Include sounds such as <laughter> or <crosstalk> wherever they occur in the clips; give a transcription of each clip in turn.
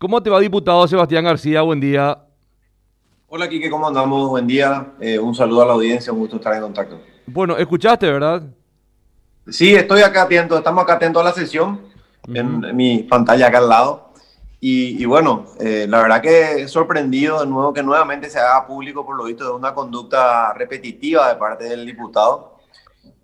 ¿Cómo te va, diputado Sebastián García? Buen día. Hola, Quique, ¿cómo andamos? Buen día. Eh, un saludo a la audiencia, un gusto estar en contacto. Bueno, escuchaste, ¿verdad? Sí, estoy acá atento, estamos acá atentos a la sesión, en, mi pantalla acá al lado. Y, bueno, eh, la verdad que sorprendido de nuevo que nuevamente se haga público por lo visto de una conducta repetitiva de parte del diputado.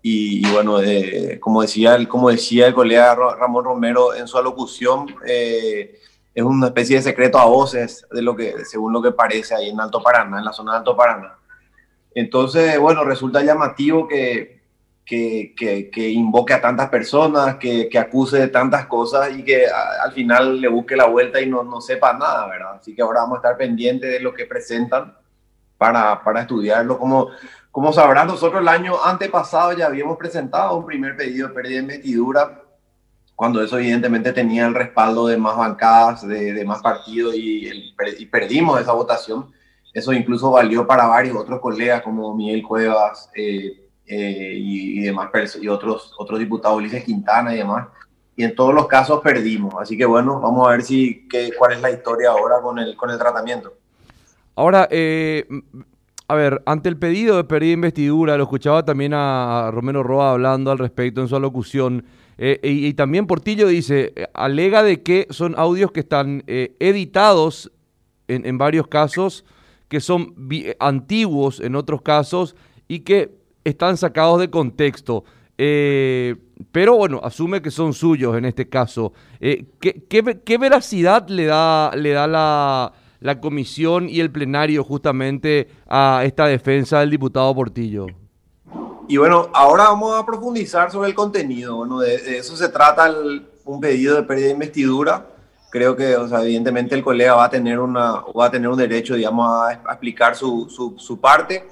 Y, bueno, eh, como, decía el, como decía el colega Ramón Romero en su alocución, eh, es una especie de secreto a voces de lo que, según lo que parece ahí en Alto Paraná, en la zona de Alto Paraná. Entonces, bueno, resulta llamativo que, que, que, invoque a tantas personas, que, que, acuse de tantas cosas y que al final le busque la vuelta y no, no sepa nada, ¿verdad? Así que ahora vamos a estar pendientes de lo que presentan para, para estudiarlo. Como, como sabrán, nosotros el año antepasado ya habíamos presentado un primer pedido de pérdida de investidura cuando eso evidentemente tenía el respaldo de más bancadas, de, más partidos y, perdimos esa votación. Eso incluso valió para varios otros colegas como Miguel Cuevas eh, eh, y, demás y otros, otros diputados, Ulises Quintana y demás. Y en todos los casos perdimos. Así que bueno, vamos a ver si, qué, cuál es la historia ahora con el, con el tratamiento. Ahora, eh, a ver, ante el pedido de pérdida de investidura, lo escuchaba también a Romero Roa hablando al respecto en su alocución. Eh, y, también Portillo dice, eh, alega de que son audios que están eh, editados en, varios casos, que son antiguos en otros casos y que están sacados de contexto. pero bueno, asume que son suyos en este caso. ¿qué, veracidad le da, le da la, la comisión y el plenario justamente a esta defensa del diputado Portillo? Y bueno, ahora vamos a profundizar sobre el contenido. Bueno, de, eso se trata un pedido de pérdida de investidura. Creo que, o sea, evidentemente el colega va a tener, una, va a tener un derecho, digamos, a, explicar su, su, su, parte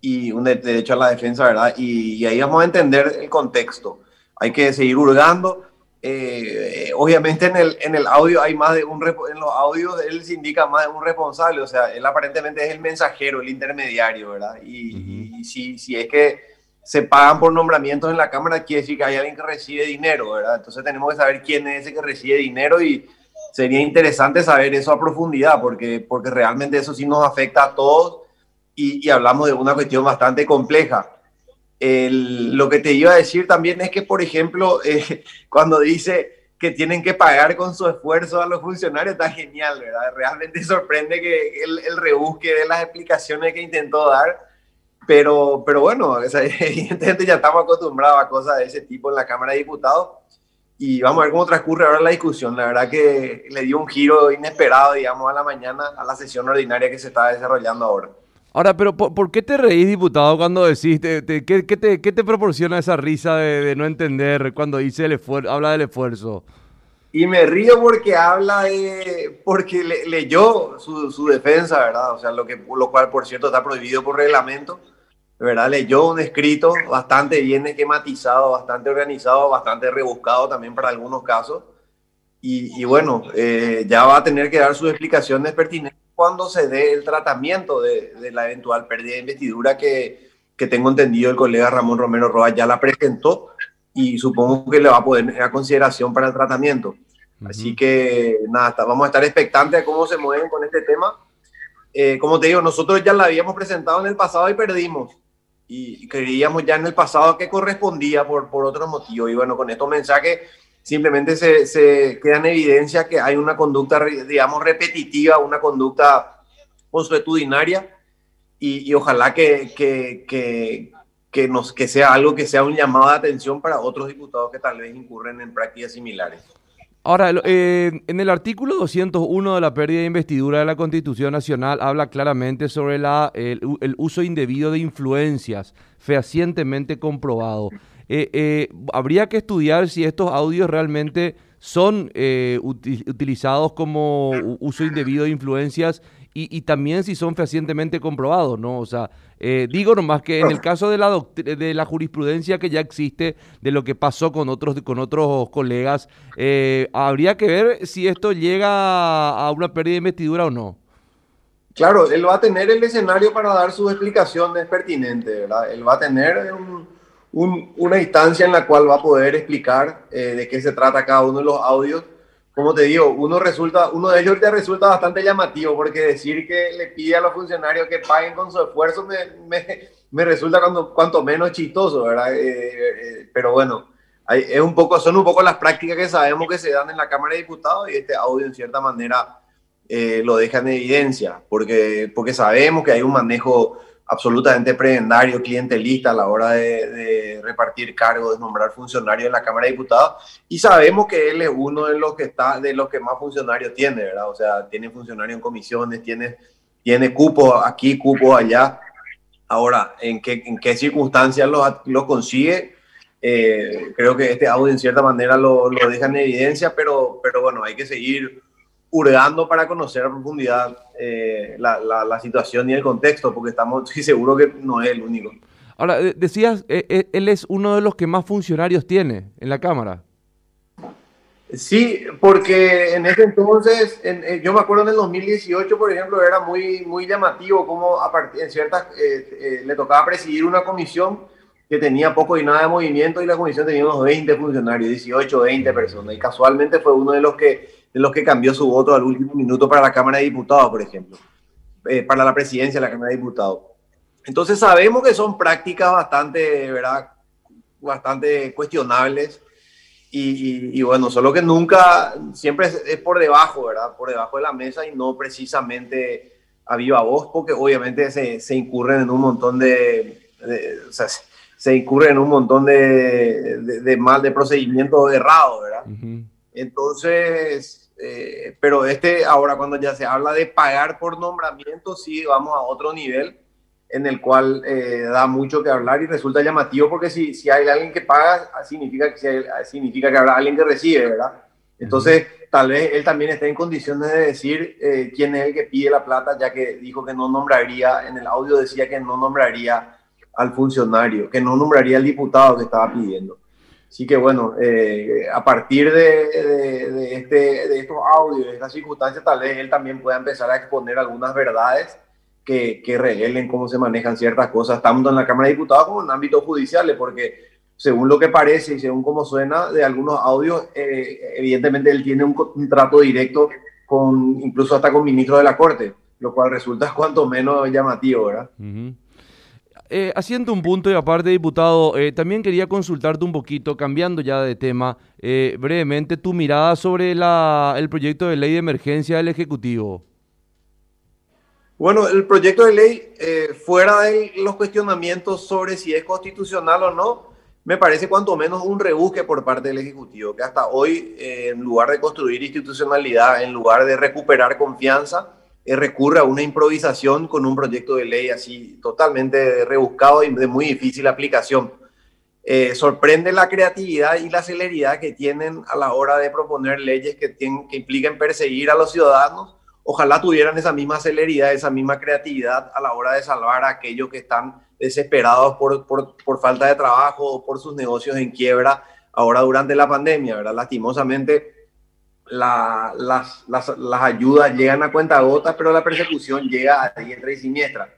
y un derecho a la defensa, ¿verdad? Y, ahí vamos a entender el contexto. Hay que seguir hurgando. Eh, obviamente en el, en el audio hay más de un en los audios él se indica más de un responsable, o sea, él aparentemente es el mensajero, el intermediario, ¿verdad? Y, y si, si es que se pagan por nombramientos en la Cámara, quiere decir que hay alguien que recibe dinero, ¿verdad? Entonces tenemos que saber quién es ese que recibe dinero y sería interesante saber eso a profundidad, porque, porque realmente eso sí nos afecta a todos y, hablamos de una cuestión bastante compleja. lo que te iba a decir también es que, por ejemplo, <laughs> eh, cuando dice que tienen que pagar con su esfuerzo a los funcionarios, está genial, ¿verdad? Realmente sorprende que el, el rebusque de las explicaciones que intentó dar pero, pero bueno, <laughs> evidentemente ya estamos acostumbrados a cosas de ese tipo en la Cámara de Diputados y vamos a ver cómo transcurre ahora la discusión. La verdad que le dio un giro inesperado, digamos, a la mañana, a la sesión ordinaria que se está desarrollando ahora. Ahora, pero ¿por, qué te reís, diputado, cuando decís, ¿qué, te, qué, te, proporciona esa risa de, no entender cuando dice el esfuerzo, habla del esfuerzo? Y me río porque habla de, porque leyó su, su, defensa, ¿verdad? O sea, lo, que, lo cual, por cierto, está prohibido por reglamento ¿verdad? Leyó un escrito bastante bien esquematizado, bastante organizado, bastante rebuscado también para algunos casos. Y, bueno, eh, ya va a tener que dar sus explicaciones pertinentes cuando se dé el tratamiento de, la eventual pérdida de investidura que, que, tengo entendido el colega Ramón Romero Roa ya la presentó y supongo que le va a poder a consideración para el tratamiento. Así que nada, vamos a estar expectantes de cómo se mueven con este tema. Eh, como te digo, nosotros ya la habíamos presentado en el pasado y perdimos y creíamos ya en el pasado que correspondía por, por otros motivos. Y bueno, con estos mensajes simplemente se, se queda en evidencia que hay una conducta, digamos, repetitiva, una conducta consuetudinaria y, y ojalá que, que, que, que, nos, que sea algo que sea un llamado de atención para otros diputados que tal vez incurren en prácticas similares. Ahora, eh, en el artículo 201 de la pérdida de investidura de la Constitución Nacional habla claramente sobre la, el, uso indebido de influencias, fehacientemente comprobado. Eh, eh, habría que estudiar si estos audios realmente son utilizados como uso indebido de influencias y, también si son fehacientemente comprobados, ¿no? O sea, eh, digo nomás que en el caso de la, de la jurisprudencia que ya existe, de lo que pasó con otros, con otros colegas, eh, habría que ver si esto llega a una pérdida de investidura o no. Claro, él va a tener el escenario para dar sus explicaciones pertinentes, ¿verdad? Él va a tener una instancia en la cual va a poder explicar eh, de qué se trata cada uno de los audios como te digo, uno, resulta, uno de ellos te resulta bastante llamativo porque decir que le pide a los funcionarios que paguen con su esfuerzo me, me, me resulta cuando, cuanto menos chistoso, ¿verdad? Eh, eh, pero bueno, es un poco, son un poco las prácticas que sabemos que se dan en la Cámara de Diputados y este audio en cierta manera eh, lo deja en evidencia, porque, porque sabemos que hay un manejo absolutamente prebendario, clientelista a la hora de, repartir cargos, de nombrar funcionarios en la Cámara de Diputados, y sabemos que él es uno de los que está, de los que más funcionarios tiene, ¿verdad? O sea, tiene funcionarios en comisiones, tiene, tiene cupos aquí, cupos allá. Ahora, ¿en qué, en qué circunstancias lo, lo consigue? Eh, creo que este audio en cierta manera lo, lo deja en evidencia, pero, pero bueno, hay que seguir hurgando para conocer a profundidad eh, la, la, situación y el contexto, porque estamos <laughs> seguros que no es el único. Ahora, decías, eh, eh, él es uno de los que más funcionarios tiene en la Cámara. Sí, porque en ese entonces, yo me acuerdo en el 2018, por ejemplo, era muy, muy llamativo como a partir, en ciertas, le tocaba presidir una comisión que tenía poco y nada de movimiento y la comisión tenía unos 20 funcionarios, 18, 20 personas. Y casualmente fue uno de los que de los que cambió su voto al último minuto para la Cámara de Diputados, por ejemplo, eh, para la presidencia de la Cámara de Diputados. Entonces sabemos que son prácticas bastante, ¿verdad? Bastante cuestionables y, bueno, solo que nunca, siempre es, por debajo, ¿verdad? Por debajo de la mesa y no precisamente a viva voz, porque obviamente se, se incurren en un montón de, o sea, se incurren en un montón de, de, mal, de procedimientos errados, ¿verdad? Entonces, eh, pero este, ahora cuando ya se habla de pagar por nombramiento, sí vamos a otro nivel en el cual eh, da mucho que hablar y resulta llamativo porque si, si hay alguien que paga, significa que, significa que habrá alguien que recibe, ¿verdad? Entonces, tal vez él también esté en condiciones de decir eh, quién es el que pide la plata, ya que dijo que no nombraría, en el audio decía que no nombraría al funcionario, que no nombraría al diputado que estaba pidiendo. Así que bueno, eh, a partir de, de, este, de estos audios, de estas circunstancias, tal vez él también pueda empezar a exponer algunas verdades que, que revelen cómo se manejan ciertas cosas, tanto en la Cámara de Diputados como en ámbitos judiciales, porque según lo que parece y según cómo suena de algunos audios, eh, evidentemente él tiene un, trato directo con, incluso hasta con ministros de la Corte, lo cual resulta <laughs> cuanto menos llamativo, ¿verdad? Eh, haciendo un punto y aparte, diputado, eh, también quería consultarte un poquito, cambiando ya de tema, eh, brevemente tu mirada sobre el proyecto de ley de emergencia del Ejecutivo. Bueno, el proyecto de ley, eh, fuera de los cuestionamientos sobre si es constitucional o no, me parece cuanto menos un rebusque por parte del Ejecutivo, que hasta hoy, en lugar de construir institucionalidad, en lugar de recuperar confianza, recurre a una improvisación con un proyecto de ley así totalmente rebuscado y de muy difícil aplicación. Eh, sorprende la creatividad y la celeridad que tienen a la hora de proponer leyes que, tienen, que impliquen perseguir a los ciudadanos. Ojalá tuvieran esa misma celeridad, esa misma creatividad a la hora de salvar a aquellos que están desesperados por, por, por falta de trabajo o por sus negocios en quiebra ahora durante la pandemia, ¿verdad? Lastimosamente, la, las, las, las, ayudas llegan a cuenta gota, pero la persecución llega a diestra y siniestra.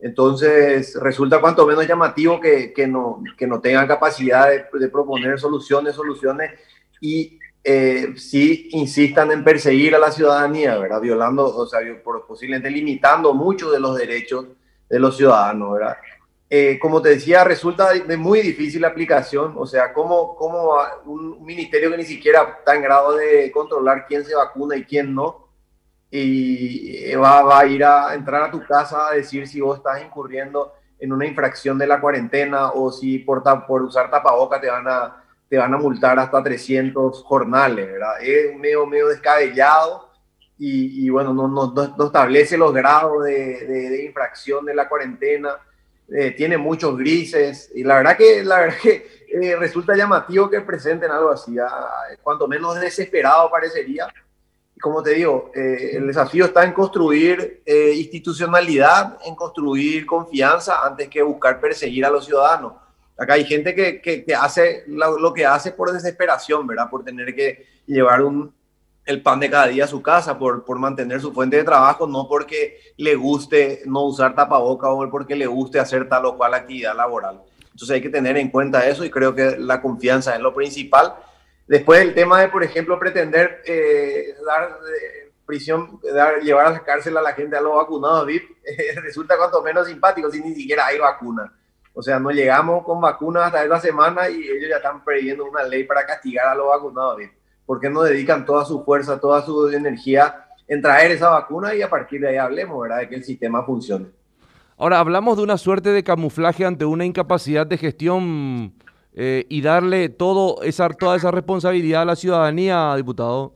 Entonces, resulta cuanto menos llamativo que, que no, que no tengan capacidad de, proponer soluciones, soluciones y eh, sí insistan en perseguir a la ciudadanía, ¿verdad? Violando, o sea, por, posiblemente limitando muchos de los derechos de los ciudadanos, ¿verdad? Eh, como te decía, resulta de muy difícil la aplicación. O sea, como, como un ministerio que ni siquiera está en grado de controlar quién se vacuna y quién no, y va, va, a ir a entrar a tu casa a decir si vos estás incurriendo en una infracción de la cuarentena o si por, por usar tapaboca te van, a, te van a multar hasta 300 jornales, ¿verdad? Es medio, medio descabellado y, y bueno, no, no, no, establece los grados de, de, de infracción de la cuarentena eh, tiene muchos grises y la verdad que, la verdad que eh, resulta llamativo que presenten algo así, cuanto menos desesperado parecería. Como te digo, eh, el desafío está en construir institucionalidad, en construir confianza antes que buscar perseguir a los ciudadanos. Acá hay gente que, que, que hace lo, lo, que hace por desesperación, ¿verdad? Por tener que llevar un, el pan de cada día a su casa, por, por mantener su fuente de trabajo, no porque le guste no usar tapaboca o porque le guste hacer tal o cual actividad laboral. Entonces hay que tener en cuenta eso y creo que la confianza es lo principal. Después el tema de, por ejemplo, pretender eh, dar eh, prisión, llevar a la cárcel a la gente a los vacunados VIP, <laughs> resulta cuanto menos simpático si ni siquiera hay vacuna. O sea, no llegamos con vacunas hasta esta semana y ellos ya están previendo una ley para castigar a los vacunados. ¿Por qué no dedican toda su fuerza, toda su energía en traer esa vacuna y a partir de ahí hablemos, ¿verdad?, de que el sistema funcione. Ahora, hablamos de una suerte de camuflaje ante una incapacidad de gestión eh, y darle todo esa, toda esa responsabilidad a la ciudadanía, diputado.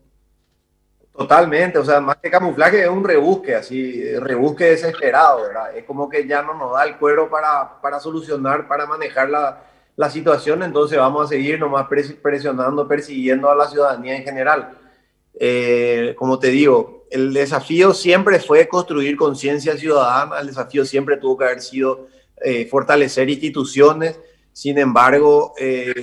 Totalmente, o sea, más que camuflaje es un rebusque, así, rebusque desesperado, ¿verdad? Es como que ya no nos da el cuero para, para solucionar, para manejar la, la situación, entonces vamos a seguir nomás presionando, persiguiendo a la ciudadanía en general. Eh, como te digo, el desafío siempre fue construir conciencia ciudadana, el desafío siempre tuvo que haber sido eh, fortalecer instituciones, sin embargo, eh,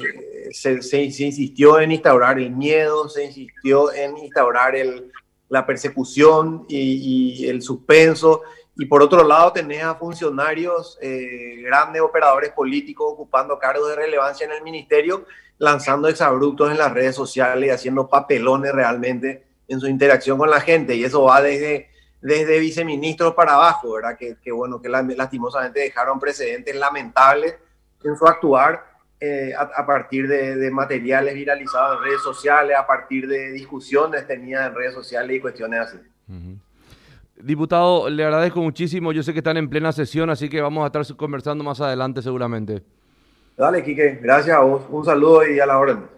se, se, insistió en instaurar el miedo, se insistió en instaurar el, la persecución y, y, el suspenso, y por otro lado tenés a funcionarios, grandes operadores políticos ocupando cargos de relevancia en el ministerio, lanzando exabruptos en las redes sociales y haciendo papelones realmente en su interacción con la gente. Y eso va desde, desde viceministros para abajo, ¿verdad? Que, que bueno, que lastimosamente dejaron precedentes lamentables en su actuar eh, a, a, partir de, de, materiales viralizados en redes sociales, a partir de discusiones tenidas en redes sociales y cuestiones así. Uh -huh. Diputado, le agradezco muchísimo. Yo sé que están en plena sesión, así que vamos a estar conversando más adelante seguramente. Dale, Quique, gracias. Un saludo y a la orden.